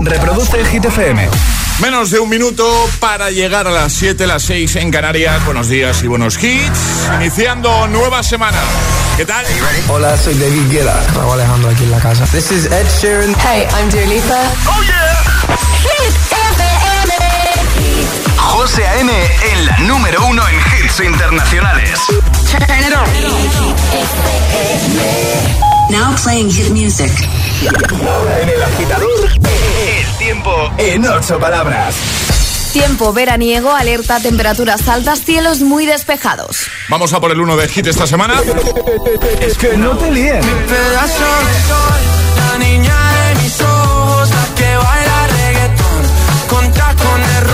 Reproduce el Hit FM. Menos de un minuto para llegar a las 7, las 6 en Canarias. Buenos días y buenos hits. Iniciando nueva semana. ¿Qué tal? Hola, soy David Guetta. Raúl Alejandro aquí en la casa. This is Ed Sheeran. Hey, I'm Dua Lipa. ¡Oh, yeah! Hit FM. José A.M. en la número uno en hits internacionales. Turn it on. Now playing hit music. Ahora en el agitador, el tiempo en ocho palabras. Tiempo veraniego, alerta, temperaturas altas, cielos muy despejados. Vamos a por el 1 de hit esta semana. Es que no te líen. pedazo de sol, la niña de mis ojos, la que baila reggaetón, con tacones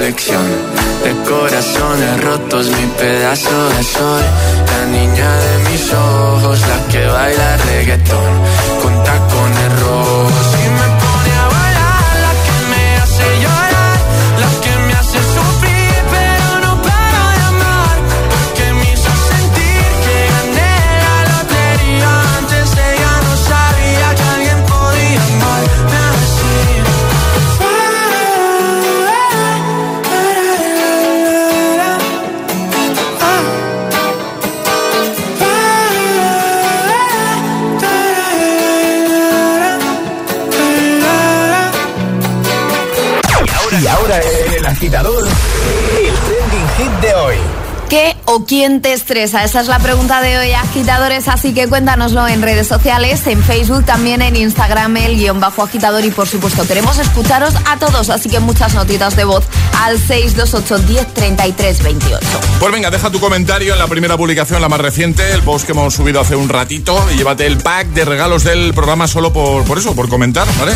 de corazones rotos. Mi pedazo de sol, la niña de mis ojos, la que baila reggaetón ahora en el agitador, el trending hit de hoy. ¿Qué o quién te estresa? Esa es la pregunta de hoy, agitadores. Así que cuéntanoslo en redes sociales, en Facebook, también en Instagram, el guion bajo agitador. Y por supuesto, queremos escucharos a todos. Así que muchas notitas de voz al 628 10 33 28. Pues venga, deja tu comentario en la primera publicación, la más reciente, el post que hemos subido hace un ratito. Y llévate el pack de regalos del programa solo por, por eso, por comentar, ¿vale?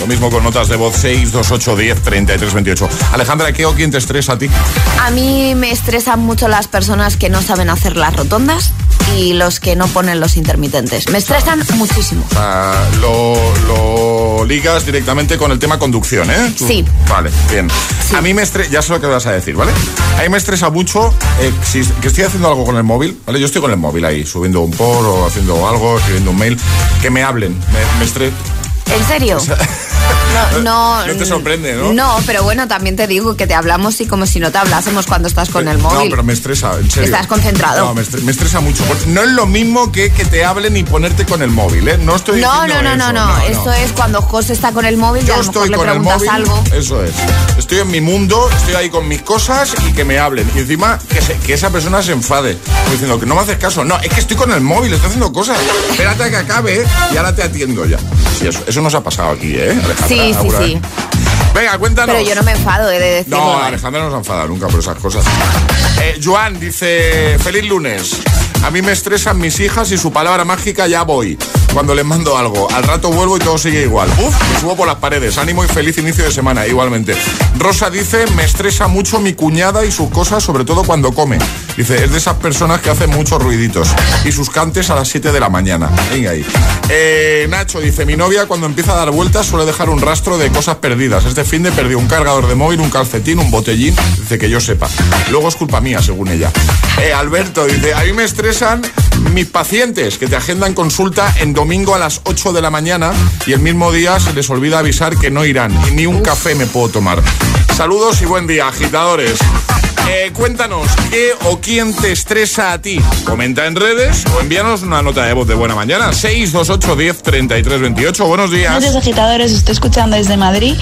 Lo mismo con notas de voz 628 10 33 28. Alejandra, ¿qué o quién te estresa a ti? A mí me estresan mucho las personas que no saben hacer las rotondas y los que no ponen los intermitentes. Me estresan muchísimo. O sea, lo, lo ligas directamente con el tema conducción, ¿eh? Sí. Vale, bien. A mí me estresa, ya sé lo que vas a decir, ¿vale? A mí me estresa mucho eh, si, que estoy haciendo algo con el móvil, ¿vale? Yo estoy con el móvil ahí, subiendo un post o haciendo algo, escribiendo un mail, que me hablen. Me, me ¿En serio? no, No te sorprende, ¿no? No, pero bueno, también te digo que te hablamos y como si no te hablásemos cuando estás con el móvil. No, pero me estresa, en serio. Estás concentrado. No, me estre- me estresa mucho. porque No es lo mismo que que te hablen y ponerte con el móvil, ¿eh? No estoy No, no, diciendo no, no, eso, no, Esto es cuando José está con el móvil y Yo a lo mejor estoy le con el preguntas móvil, algo. eso es. Estoy en mi mundo, estoy ahí con mis cosas y que me hablen. Y encima que, se- que esa persona se enfade. Como diciendo que no me haces caso. No, es que estoy con el móvil, estoy haciendo cosas. Espérate a que acabe y ahora te atiendo ya. Sí, eso, eso nos ha pasado aquí, ¿eh? Alejandra, Sí, sí, sí. Venga, cuéntanos. Pero yo no me enfado, he de decirlo. No. Alejandra no se enfada nunca por esas cosas. Eh, Joan dice, feliz lunes. A mí me estresan mis hijas y su palabra mágica ya voy. Cuando les mando algo, al rato vuelvo y todo sigue igual. Uf, me subo por las paredes. Ánimo y feliz inicio de semana, igualmente. Rosa dice, me estresa mucho mi cuñada y sus cosas, sobre todo cuando come. Dice, es de esas personas que hacen muchos ruiditos. Y sus cantes a las 7 de la mañana. Venga ahí. Eh, Nacho dice, mi novia cuando empieza a dar vueltas suele dejar un rastro de cosas perdidas. Este fin de perdió un cargador de móvil, un calcetín, un botellín. Dice que yo sepa. Luego es culpa mía, según ella. Eh, Alberto dice, a mí me estresan mis pacientes que te agendan consulta en domingo a las 8 de la mañana y el mismo día se les olvida avisar que no irán y ni un café me puedo tomar. Saludos y buen día, agitadores. Eh, cuéntanos, ¿qué o quién te estresa a ti? Comenta en redes o envíanos una nota de voz de buena mañana. 628 10 33 28. Buenos días. Buenos días agitadores, estoy escuchando desde Madrid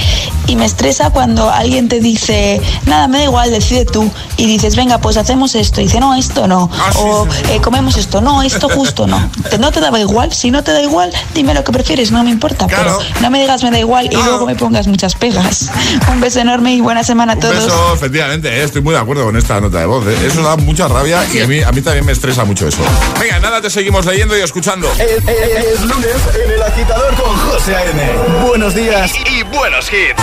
y me estresa cuando alguien te dice, nada, me da igual, decide tú. Y dices, venga, pues hacemos esto. Y dice, no, esto no. Ah, o sí, sí. eh, comemos esto, no, esto justo no. No te daba igual, si no te da igual, dime lo que prefieres, no me importa. Claro. Pero no me digas me da igual y luego me pongas muchas pegas. Un beso enorme y buena semana a Un todos. beso, efectivamente, eh, estoy muy de acuerdo con esta nota de voz. eh. Eso da mucha rabia y a mí, a mí también me estresa mucho eso. Venga, nada, te seguimos leyendo y escuchando. Es, es- es lunes en el agitador con José A.N. Buenos días y, y buenos hits.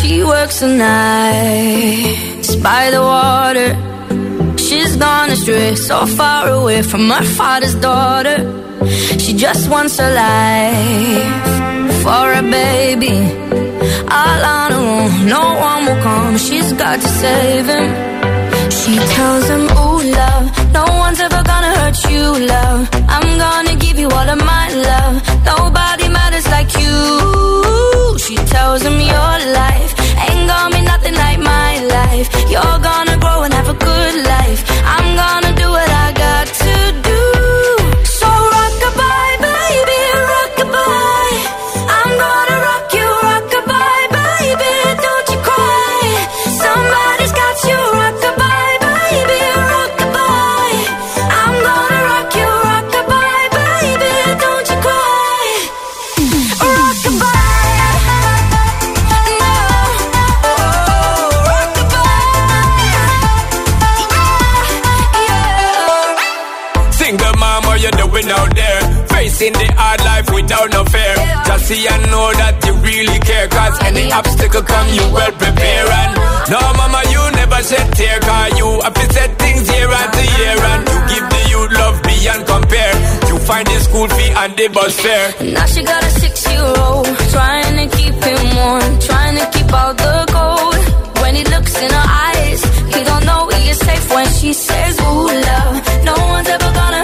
She works the nights by the water. She's gone astray, so far away from her father's daughter. She just wants a life for a baby. All on her own, no one will come. She's got to save him. She tells him, Ooh, love, no one's ever gonna hurt you, love. I'm gonna give you all of my love. Nobody matters like you. She tells him, Your life ain't gonna be nothing like my life. You're gonna grow and have a good life. And the bus. Now she got a six-year-old Trying to keep him warm Trying to keep out the cold When he looks in her eyes He don't know he is safe when she says Ooh, love No one's ever gonna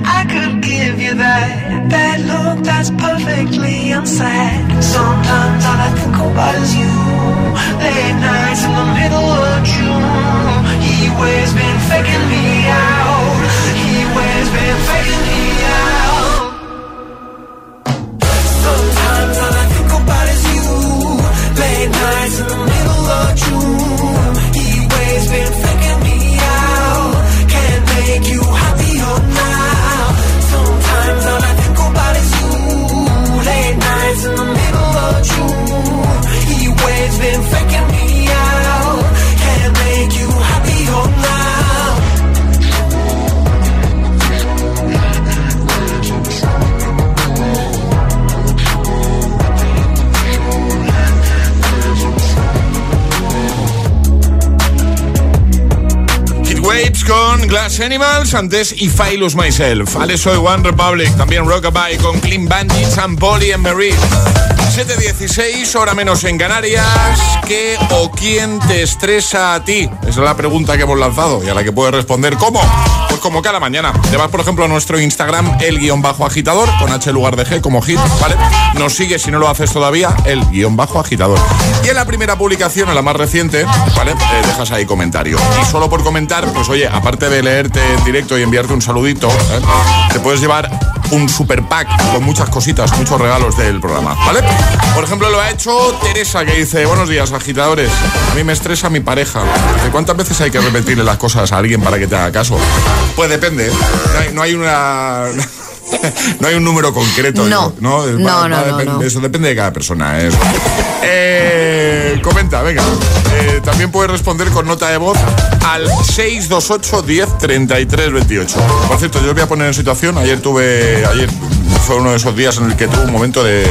I could give you that that look that's perfectly unsaid. Sometimes all I think about is you. Late nights in the middle of June. He always been faking me out. He always been faking me Glass Animals, antes If I Myself. Ale Soy One Republic, también Rockabye con Clean Bandit, San Poli and Marie. 7.16, hora menos en Canarias. ¿Qué o quién te estresa a ti? Esa es la pregunta que hemos lanzado y a la que puedes responder ¿cómo? Como cada mañana. Te por ejemplo, a nuestro Instagram, el guion bajo agitador, con H lugar de G como hit, ¿vale? Nos sigues si no lo haces todavía, el guion bajo agitador. Y en la primera publicación, en la más reciente, ¿vale? Eh, dejas ahí comentario. Y solo por comentar, pues oye, aparte de leerte en directo y enviarte un saludito, ¿eh? te puedes llevar un super pack con muchas cositas, muchos regalos del programa, ¿vale? Por ejemplo, lo ha hecho Teresa, que dice, buenos días, agitadores. A mí me estresa mi pareja. ¿De cuántas veces hay que repetirle las cosas a alguien para que te haga caso? Pues depende. No no hay una... No hay un número concreto. No. ¿no? No, Va- no, va a no, depen- no. Eso depende de cada persona. ¿eh? Eso. Eh, comenta, venga. Eh, también puedes responder con nota de voz al 628 10 33 28. Por cierto, yo os voy a poner en situación. Ayer tuve. Ayer fue uno de esos días en el que tuve un momento de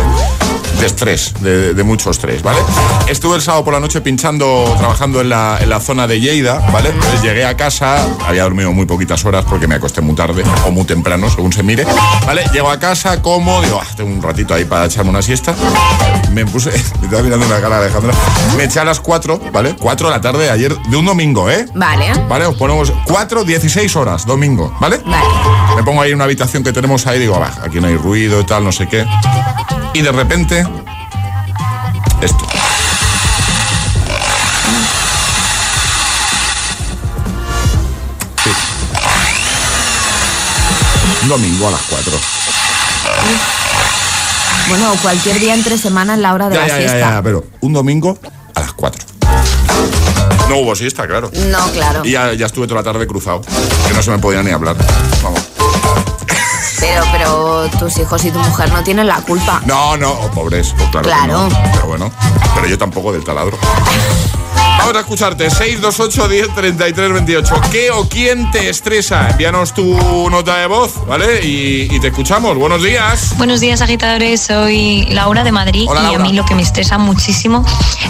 de estrés, de, de mucho estrés, ¿vale? Estuve el sábado por la noche pinchando, trabajando en la, en la zona de Lleida, ¿vale? Entonces llegué a casa, había dormido muy poquitas horas porque me acosté muy tarde o muy temprano, según se mire, ¿vale? Llego a casa, como, digo, ah, tengo un ratito ahí para echarme una siesta. Me puse, me estaba mirando la cara Alejandra, me eché a las 4, ¿vale? 4 de la tarde de ayer, de un domingo, ¿eh? Vale. Vale, os ponemos 4, 16 horas, domingo, ¿vale? Vale. Me pongo ahí en una habitación que tenemos ahí, digo, va, aquí no hay ruido y tal, no sé qué. Y de repente, esto. Sí. Un Domingo a las 4. Bueno, cualquier día entre semana en la hora de Ya, la ya, ya, siesta. ya, pero un domingo a las 4. No hubo siesta, claro. No, claro. Y ya, ya estuve toda la tarde cruzado, que no se me podía ni hablar. Vamos. Pero, pero tus hijos y tu mujer no tienen la culpa. No, no, oh, pobres, pues claro. Claro. no, pero bueno, pero yo tampoco del taladro. Vamos a escucharte, 628 10 33 28. ¿Qué o quién te estresa? Envíanos tu nota de voz, ¿vale? Y, y te escuchamos. Buenos días. Buenos días, agitadores. Soy Laura de Madrid Hola, y Laura. a mí lo que me estresa muchísimo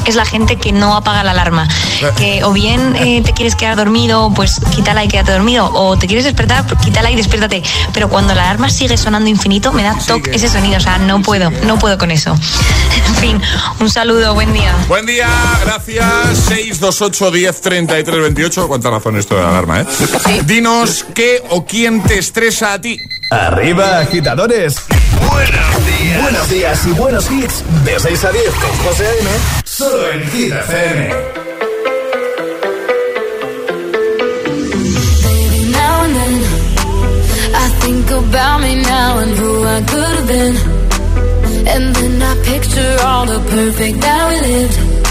es la gente que no apaga la alarma. Eh. Que o bien eh, te quieres quedar dormido, pues quítala y quédate dormido. O te quieres despertar, pues quítala y despiértate. Pero cuando la alarma sigue sonando infinito, me da toque ese sonido. O sea, no puedo, no puedo con eso. En fin, un saludo, buen día. Buen día, gracias. 628 10 33 28. ¿Cuánta razón esto de la alarma, eh? Dinos qué o quién te estresa a ti. Arriba, agitadores. Buenos días. Buenos días y buenos hits. De 6 a 10 con José A.M. Solo en Hit FM. Baby, now and then I think about me now and who I could have been. And then I picture all the perfect that we lived.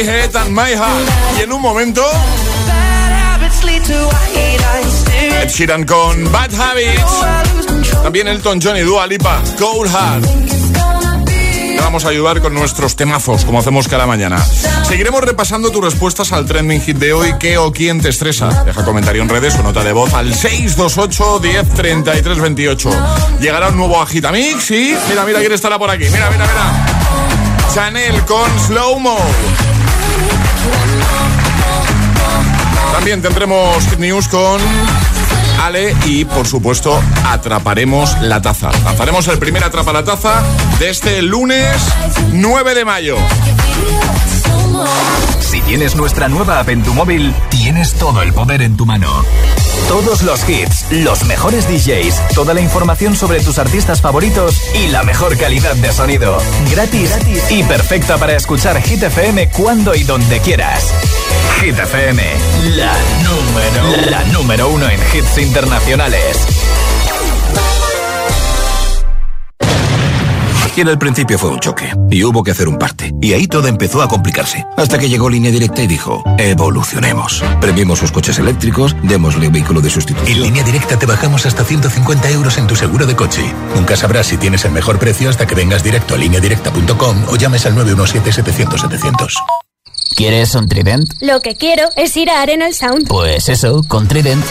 Head. Y en un momento, Ed Sheeran con Bad Habits. También Elton John y Dua Lipa, Cold Heart. Vamos a ayudar con nuestros temazos, como hacemos cada mañana. Seguiremos repasando tus respuestas al trending hit de hoy. ¿Qué o quién te estresa? Deja comentario en redes o nota de voz al 628 10 33 28. Llegará un nuevo Agitamix y... Mira, mira quién estará por aquí. Mira, mira, mira. Chanel con Slow Mo. También tendremos News con Ale y, por supuesto, atraparemos la taza. Lanzaremos el primer Atrapa la Taza de este lunes 9 de mayo. Si tienes nuestra nueva app en tu móvil, tienes todo el poder en tu mano. Todos los hits, los mejores DJs, toda la información sobre tus artistas favoritos y la mejor calidad de sonido. Gratis, gratis y perfecta para escuchar Hit FM cuando y donde quieras. Hit FM, la número, la número uno en hits internacionales. Y en el principio fue un choque, y hubo que hacer un parte. Y ahí todo empezó a complicarse. Hasta que llegó Línea Directa y dijo, evolucionemos. Premiemos sus coches eléctricos, démosle un vehículo de sustitución. En Línea Directa te bajamos hasta 150 euros en tu seguro de coche. Nunca sabrás si tienes el mejor precio hasta que vengas directo a lineadirecta.com o llames al 917-700-700. ¿Quieres un Trident? Lo que quiero es ir a Arenal Sound. Pues eso, con Trident.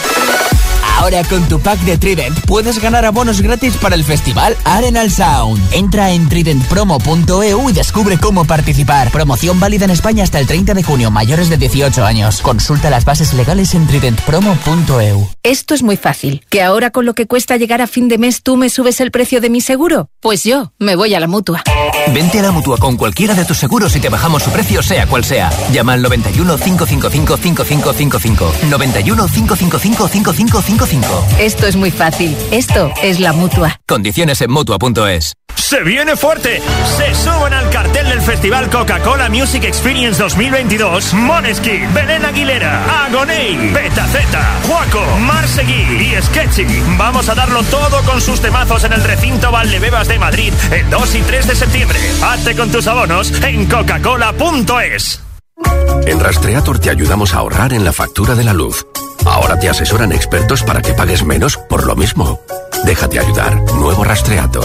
Ahora con tu pack de Trident puedes ganar abonos gratis para el festival Arenal Sound. Entra en tridentpromo.eu y descubre cómo participar. Promoción válida en España hasta el 30 de junio, mayores de 18 años. Consulta las bases legales en tridentpromo.eu. Esto es muy fácil. ¿Que ahora con lo que cuesta llegar a fin de mes tú me subes el precio de mi seguro? Pues yo me voy a la mutua. Vente a la mutua con cualquiera de tus seguros y te bajamos su precio, sea cual sea. Llama al 91 555 5555. 91 555 5555. Esto es muy fácil. Esto es la mutua. Condiciones en mutua.es. Se viene fuerte. Se suben al cartel del Festival Coca-Cola Music Experience 2022 Moneski, Belén Aguilera, Agoney, Betaceta, Juaco, Marsegui y Sketchy. Vamos a darlo todo con sus temazos en el recinto Valdebebas de Madrid el 2 y 3 de septiembre. Hazte con tus abonos en coca-cola.es. En Rastreator te ayudamos a ahorrar en la factura de la luz. Ahora te asesoran expertos para que pagues menos por lo mismo. Déjate ayudar. Nuevo Rastreator.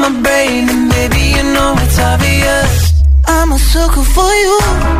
my brain, and baby you know it's obvious. I'm a sucker for you.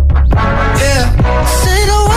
Yeah. Say the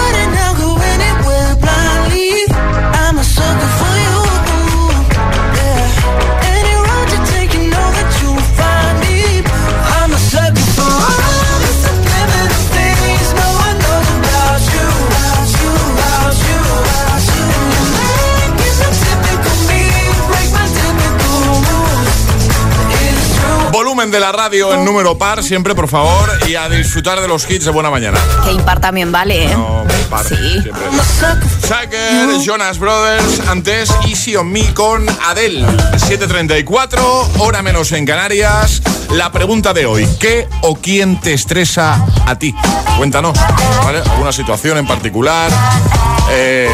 Volumen de la radio en número par, siempre por favor, y a disfrutar de los hits de buena mañana. Que impar también vale, ¿eh? No, par, Sí. siempre. Jonas Brothers, antes Easy on Me con Adele. 7.34, hora menos en Canarias. La pregunta de hoy, ¿qué o quién te estresa a ti? Cuéntanos, ¿vale? ¿Alguna situación en particular? Eh,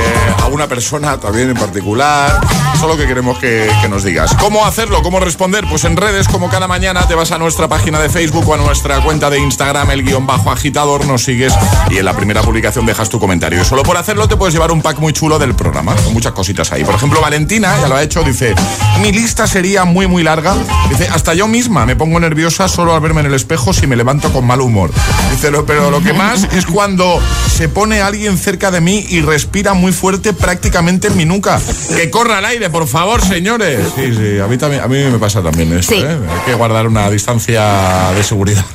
¿Alguna persona también en particular? Eso es lo que queremos que, que nos digas. ¿Cómo hacerlo? ¿Cómo responder? Pues en redes, como cada mañana, te vas a nuestra página de Facebook o a nuestra cuenta de Instagram, el guion bajo agitador, nos sigues y en la primera publicación dejas tu comentario. Y solo por hacerlo te puedes llevar un pack muy chulo del programa, con muchas cositas ahí. Por ejemplo, Valentina, ya lo ha hecho, dice, mi lista sería muy, muy larga. Dice, hasta yo misma me pongo nerviosa solo al verme en el espejo si me levanto con mal humor. Dice, "Lo- pero lo que más es cuando se pone alguien cerca de mí y respira muy fuerte prácticamente en mi nuca. Que corra al aire, por favor, señores. Sí, sí, a mí también, a mí me pasa también esto, Sí. ¿eh? Hay que guardar una distancia de seguridad.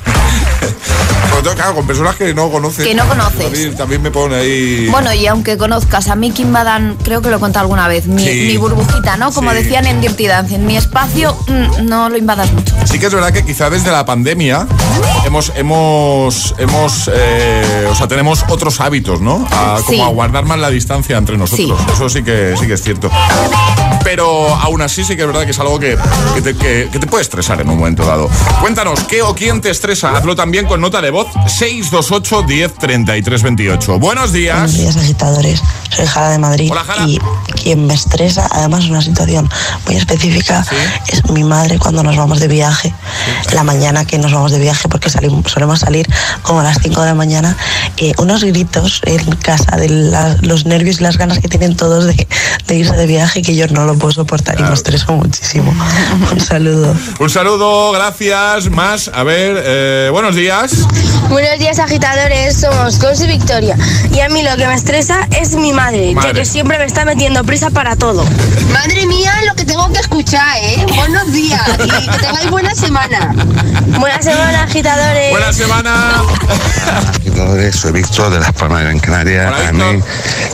Sobre todo, claro, con personas que no conoces. Que no conoces. También, también me pone ahí. Bueno, y aunque conozcas a mí, Kim Badan, creo que lo he contado alguna vez, mi, Sí. mi burbujita, ¿no? Como Sí. decían en Dirty Dancing, mi espacio mm, no lo invadas mucho. Sí que es verdad que quizá desde la pandemia hemos, hemos, hemos, eh, o sea, tenemos otros hábitos, ¿no? A, Sí. Como a guardar más la distancia entre nosotros. Eso sí que, sí que es cierto. Pero aún así sí que es verdad que es algo que, que te, que- que te puede estresar en un momento dado. Cuéntanos, ¿qué o quién te estresa? Hazlo también con nota de voz 628 10 33 28. Buenos días. Buenos días, agitadores. Soy Jara de Madrid. Y quien me estresa, además es una situación muy específica, es mi madre cuando nos vamos de viaje. La mañana que nos vamos de viaje, porque salimos, solemos salir como a las 5 de la mañana, eh, unos gritos en casa de la- los nervios y las ganas que tienen todos de, de irse de viaje que yo no lo puedo soportar y me estreso muchísimo. Un saludo. Un saludo, gracias. Más, a ver, eh, buenos días. Buenos días agitadores, somos Cos y Victoria. Y a mí lo que me estresa es mi madre, que siempre me está metiendo prisa para todo. Madre mía, lo que tengo que escuchar, ¿eh? Buenos días y que tengáis buena semana. Buena semana, agitadores. Buena semana. Agitadores, soy Víctor de Las Palmas de Gran Canaria. A mí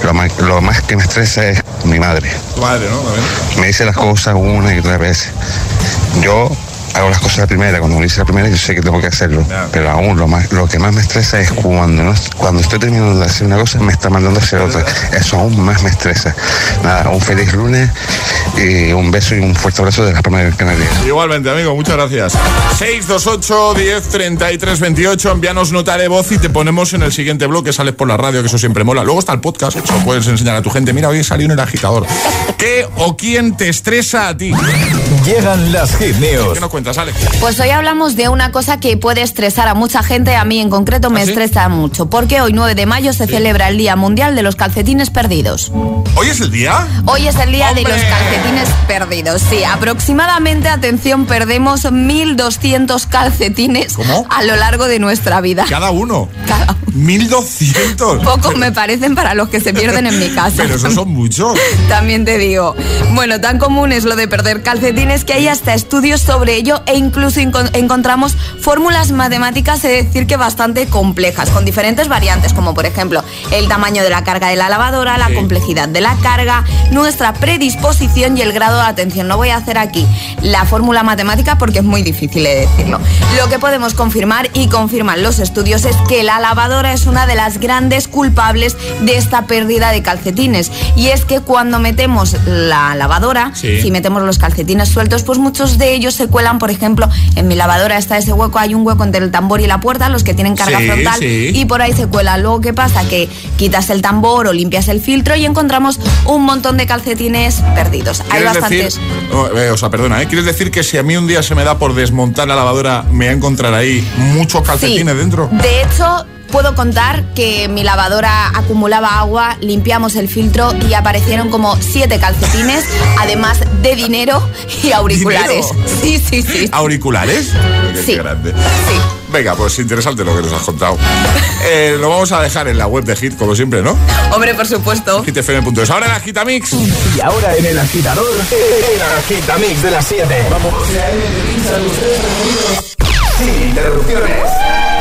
lo más, lo más que me estresa es mi madre. Tu madre, ¿no? También. Me dice las cosas una y otra vez. Yo hago las cosas a la primera, cuando me dice la primera yo sé que tengo que hacerlo. Pero aún lo más, lo que más me estresa es cuando no, cuando estoy terminando de hacer una cosa me está mandando a hacer otra. Eso aún más me estresa. Nada, un feliz lunes y un beso y un fuerte abrazo de Las Palmas de Gran Canaria. Igualmente, amigo, muchas gracias. 628 10 33 28, envíanos nota de voz y te ponemos en el siguiente bloque. Sales por la radio, que eso siempre mola. Luego está el podcast, eso puedes enseñar a tu gente. Mira, hoy he salido en el agitador. ¿Qué o quién te estresa a ti? Llegan las hit news. ¿Qué nos cuentas? cuentas, Ale? Pues hoy hablamos de una cosa que puede estresar a mucha gente, a mí en concreto me ¿Ah, sí? estresa mucho, porque hoy 9 de mayo se celebra el Día Mundial de los Calcetines Perdidos. ¿Hoy es el día? Hoy es el día de los calcetines perdidos. Sí, aproximadamente, atención, perdemos 1.200 calcetines ¿Cómo? a lo largo de nuestra vida. Cada uno. Cada 1200. Pocos me parecen para los que se pierden en mi casa. Pero esos son muchos. También te digo. Bueno, tan común es lo de perder calcetines que hay hasta estudios sobre ello e incluso encon- encontramos fórmulas matemáticas, es decir, que bastante complejas, con diferentes variantes, como por ejemplo el tamaño de la carga de la lavadora, la Sí. complejidad de la carga, nuestra predisposición y el grado de atención. No voy a hacer aquí la fórmula matemática porque es muy difícil de decirlo. Lo que podemos confirmar y confirman los estudios es que la lavadora es una de las grandes culpables de esta pérdida de calcetines. Y es que cuando metemos la lavadora, Sí. si metemos los calcetines sueltos, pues muchos de ellos se cuelan, por ejemplo, en mi lavadora está ese hueco, hay un hueco entre el tambor y la puerta, los que tienen carga Sí, frontal, sí. y por ahí se cuelan. Luego, ¿qué pasa? Que quitas el tambor o limpias el filtro y encontramos un montón de calcetines perdidos. Hay ¿Quieres bastantes. decir, oh, eh, o sea, perdona, ¿eh? ¿quieres decir que si a mí un día se me da por desmontar la lavadora, me voy a encontrar ahí muchos calcetines Sí. dentro? De hecho, puedo contar que mi lavadora acumulaba agua, limpiamos el filtro y aparecieron como siete calcetines, además de dinero y auriculares. ¿Dinero? Sí, sí, sí. ¿Auriculares? Qué Sí. Venga, pues interesante lo que nos has contado. Eh, lo vamos a dejar en la web de Hit, como siempre, ¿no? Hombre, por supuesto. hitfm.es. Ahora en la Gitamix. Y ahora en el agitador, el agitamix de las 7. Vamos. Sin interrupciones.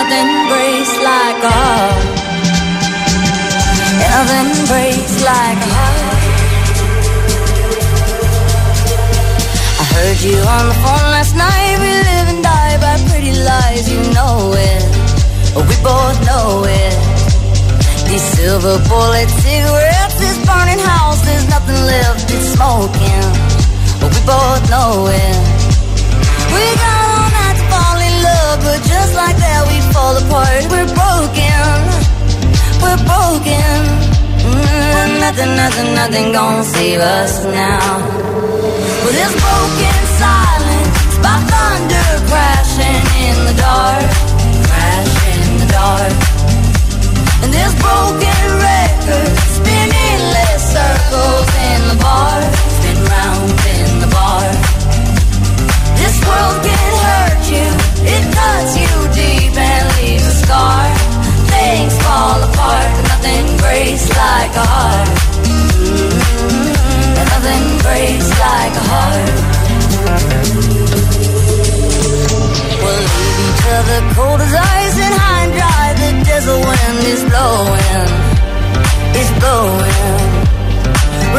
Nothing breaks like a heart. Nothing breaks like a heart. I heard you on the phone last night. We live and die by pretty lies, you know it. We both know it. These silver bullet cigarettes, this burning house, there's nothing nothing, nothing, gonna save us now. Well, this broken silence by thunder crashing in the dark, crashing in the dark. And this broken record spinning endless circles in the bar, spin round in the bar. This world can hurt you, it cuts you deep and leaves a scar. Things fall apart, but nothing breaks like a heart. Nothing breaks like a heart. We'll leave each other cold as ice and high and dry. The desert wind is blowing, it's blowing.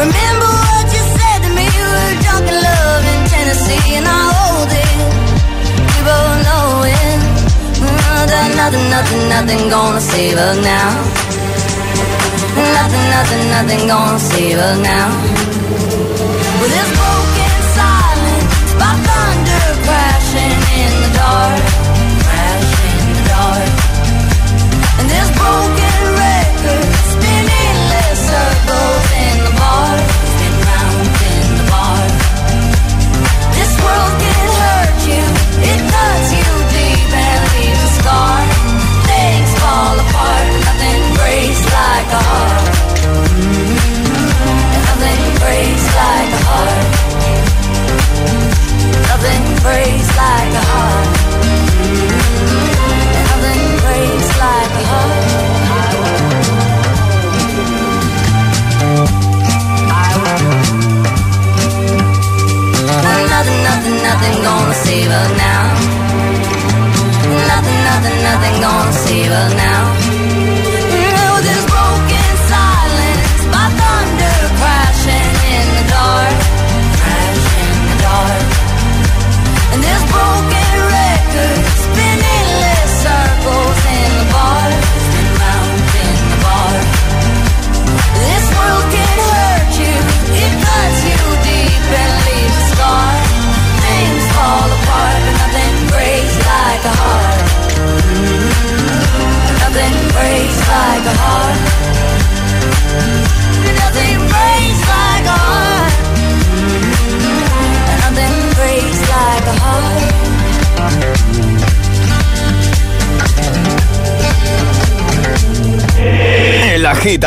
Remember what you said to me? We were drunk in love in Tennessee, and I hold it. We both know it. Mm, nothing, nothing, nothing gonna save us now. Nothing, nothing, nothing gonna save us now. With this broken silence, by thunder crashing in the dark,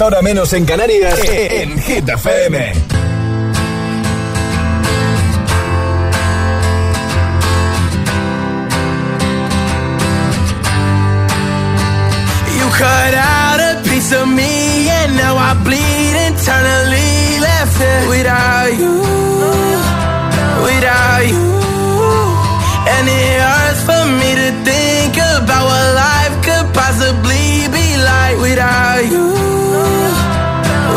Ahora menos en Canarias, en Hit FM. You cut out a piece of me and now I bleed internally left it without you, without you. And it hurts for me to think about what life could possibly be like without you.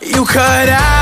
You cut out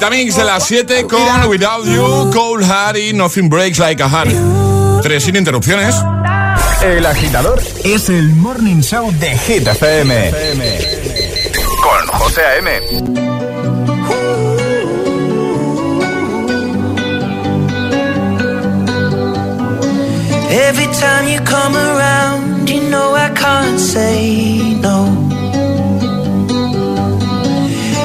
Vitamix de las 7 con Without You, Cold Heart y Nothing Breaks Like a Heart. Tres sin interrupciones. El agitador es el morning show de Hit FM. Con José A.M. Every time you come around, you know I can't say no.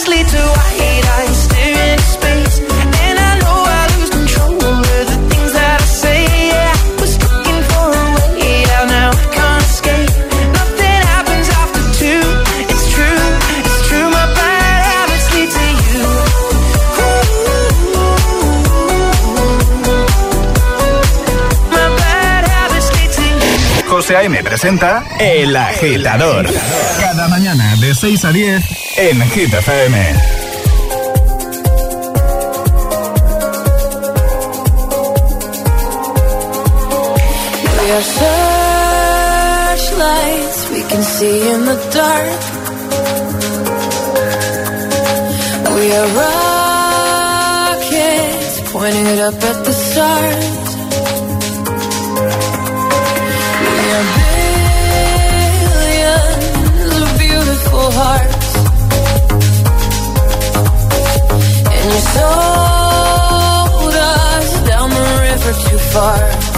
honestly to FM presenta El Agitador. Cada mañana de 6 a 10 en Hit FM. We are searchlights we can see in the dark. We are rockets pointing it up at the stars. told us down the river too far.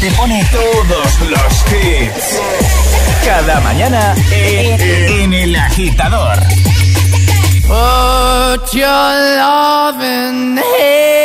Te pone todos los hits. Cada mañana en, el agitador. Put your loving hand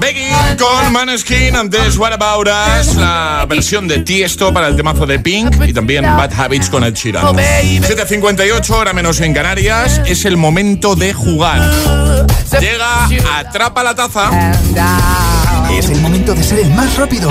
Begging con Maneskin, antes What About Us, la versión de Tiesto para el temazo de Pink y también Bad Habits con Ed Sheeran. 7.58, hora menos en Canarias, es el momento de jugar. Llega, atrapa la taza. Es el momento de ser el más rápido.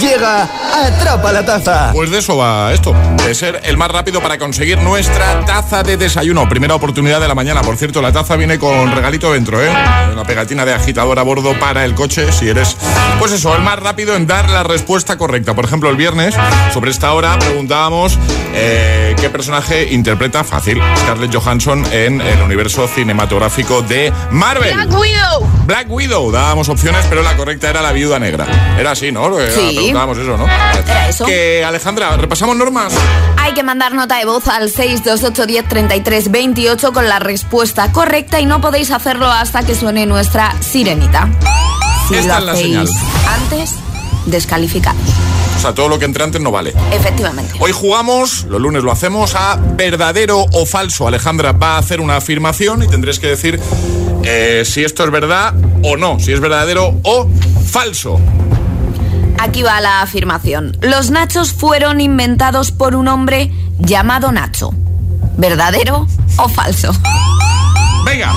Llega, atrapa la taza. Pues de eso va esto, de ser el más rápido para conseguir nuestra taza de desayuno. Primera oportunidad de la mañana. Por cierto, la taza viene con regalito dentro, ¿eh? Una pegatina de agitador a bordo para el coche, si eres, pues eso, el más rápido en dar la respuesta correcta. Por ejemplo, el viernes, sobre esta hora, preguntábamos eh, qué personaje interpreta fácil Scarlett Johansson en el universo cinematográfico de Marvel. Black Widow. Black Widow, dábamos opciones, pero la correcta era la viuda negra. Era así, ¿no? Sí. Preguntábamos eso, ¿no? Era eso. Que, Alejandra, repasamos normas. Hay que mandar nota de voz al 628103328 con la respuesta correcta y no podéis hacerlo hasta que suene nuestra sirenita. Si Esta lo es la señal. antes, descalificados. O sea, todo lo que entre antes no vale. Efectivamente. Hoy jugamos, los lunes lo hacemos, a verdadero o falso. Alejandra va a hacer una afirmación y tendréis que decir eh, si esto es verdad o no, si es verdadero o falso. Aquí va la afirmación. Los nachos fueron inventados por un hombre llamado Nacho. ¿Verdadero o falso? Venga,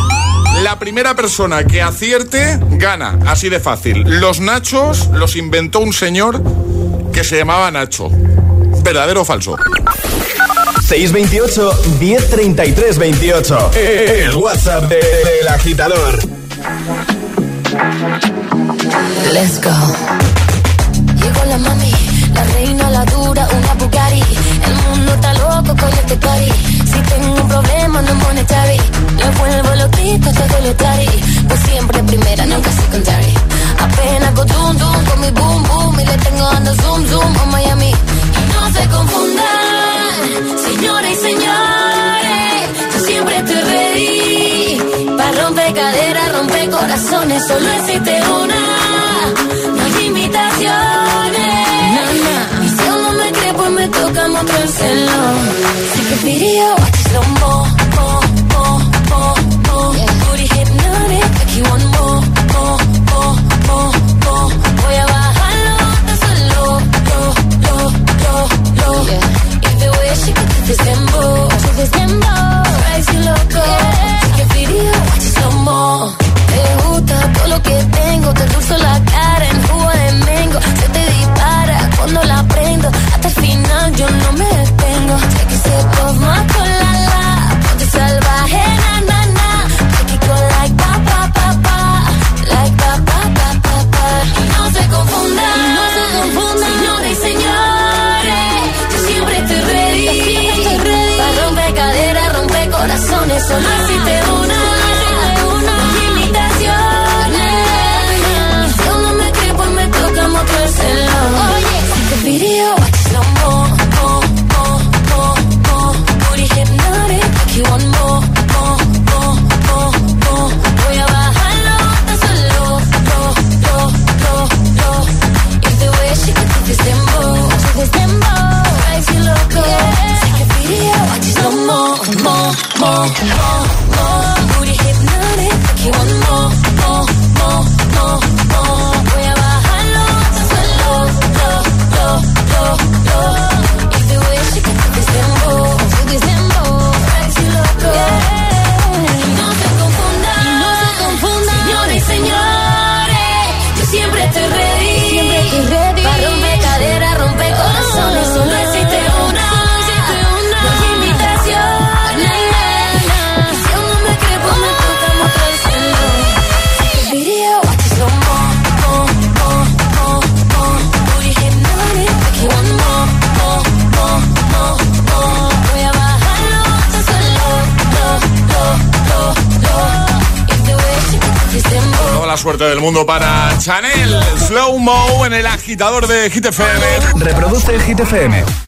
la primera persona que acierte gana, así de fácil. Los nachos los inventó un señor que se llamaba Nacho. ¿Verdadero o falso? 628 1033 28. El WhatsApp del agitador. Let's go. Llegó la mami, la reina, la dura, una Bugatti. El mundo está loco con este party. Si tengo un problema, no monetary. Le vuelvo loquito, todo lo tari. Pues siempre primera, nunca secondary. Apenas con zoom, zoom, con mi boom, boom. Y le tengo dando zoom, zoom a Miami. Y no se confundan, señores y señores. Yo siempre estoy ready. Para romper caderas, romper corazones. Solo existe una. No hay imitaciones. Y si aún no me cree, pues me toca mostrárselo. Así que video. Booty hypnotic, like you want more, more, more, more, more. Voy a bajarlo hasta solo, lo, lo, lo, lo. Y para Chanel. Slow Mo en el agitador de Hit FM. Reproduce Hit FM.